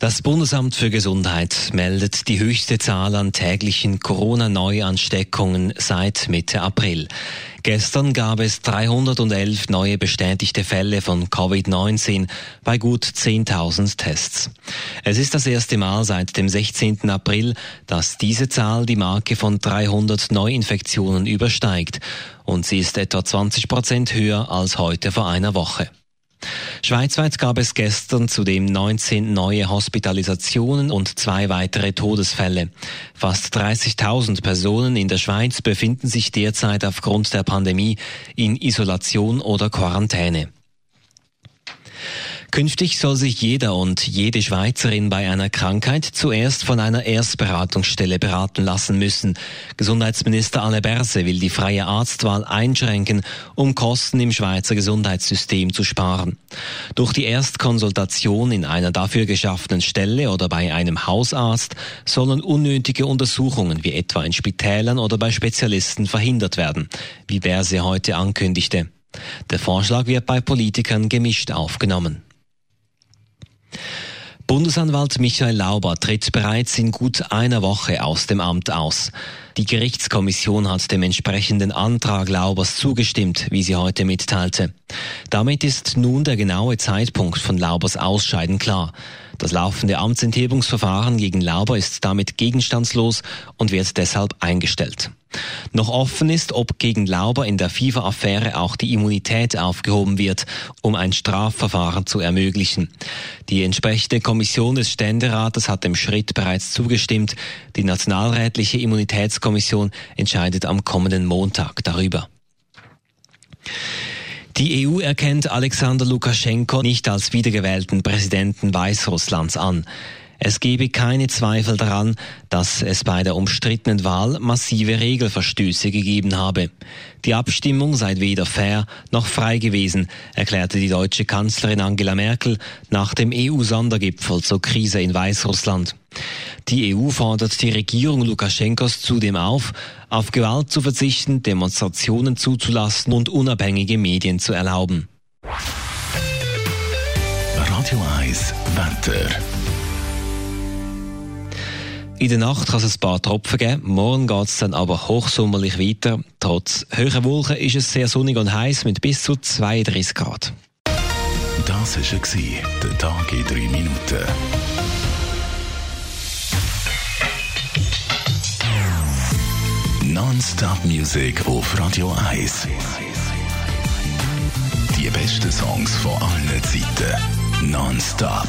Das Bundesamt für Gesundheit meldet die höchste Zahl an täglichen Corona-Neuansteckungen seit Mitte April. Gestern gab es 311 neue bestätigte Fälle von Covid-19 bei gut 10.000 Tests. Es ist das erste Mal seit dem 16. April, dass diese Zahl die Marke von 300 Neuinfektionen übersteigt und sie ist etwa 20 Prozent höher als heute vor einer Woche. Schweizweit gab es gestern zudem 19 neue Hospitalisationen und zwei weitere Todesfälle. Fast 30.000 Personen in der Schweiz befinden sich derzeit aufgrund der Pandemie in Isolation oder Quarantäne. Künftig soll sich jeder und jede Schweizerin bei einer Krankheit zuerst von einer Erstberatungsstelle beraten lassen müssen. Gesundheitsminister Anne Berse will die freie Arztwahl einschränken, um Kosten im Schweizer Gesundheitssystem zu sparen. Durch die Erstkonsultation in einer dafür geschaffenen Stelle oder bei einem Hausarzt sollen unnötige Untersuchungen wie etwa in Spitälern oder bei Spezialisten verhindert werden, wie Berse heute ankündigte. Der Vorschlag wird bei Politikern gemischt aufgenommen. Bundesanwalt Michael Lauber tritt bereits in gut einer Woche aus dem Amt aus. Die Gerichtskommission hat dem entsprechenden Antrag Laubers zugestimmt, wie sie heute mitteilte. Damit ist nun der genaue Zeitpunkt von Laubers Ausscheiden klar. Das laufende Amtsenthebungsverfahren gegen Lauber ist damit gegenstandslos und wird deshalb eingestellt. Noch offen ist, ob gegen Lauber in der FIFA-Affäre auch die Immunität aufgehoben wird, um ein Strafverfahren zu ermöglichen. Die entsprechende Kommission des Ständerates hat dem Schritt bereits zugestimmt. Die Nationalrätliche Immunitätskommission entscheidet am kommenden Montag darüber. Die EU erkennt Alexander Lukaschenko nicht als wiedergewählten Präsidenten Weißrusslands an. Es gebe keine Zweifel daran, dass es bei der umstrittenen Wahl massive Regelverstöße gegeben habe. Die Abstimmung sei weder fair noch frei gewesen, erklärte die deutsche Kanzlerin Angela Merkel nach dem EU-Sondergipfel zur Krise in Weißrussland. Die EU fordert die Regierung Lukaschenkos zudem auf, auf Gewalt zu verzichten, Demonstrationen zuzulassen und unabhängige Medien zu erlauben. Radio 1, Wetter. In der Nacht kann es ein paar Tropfen geben. Morgen geht es dann aber hochsommerlich weiter. Trotz höherer Wolken ist es sehr sonnig und heiß mit bis zu 32 Grad. Das war der Tag in drei Minuten. Non-Stop Music auf Radio 1. Die besten Songs von allen Zeiten. Non-Stop.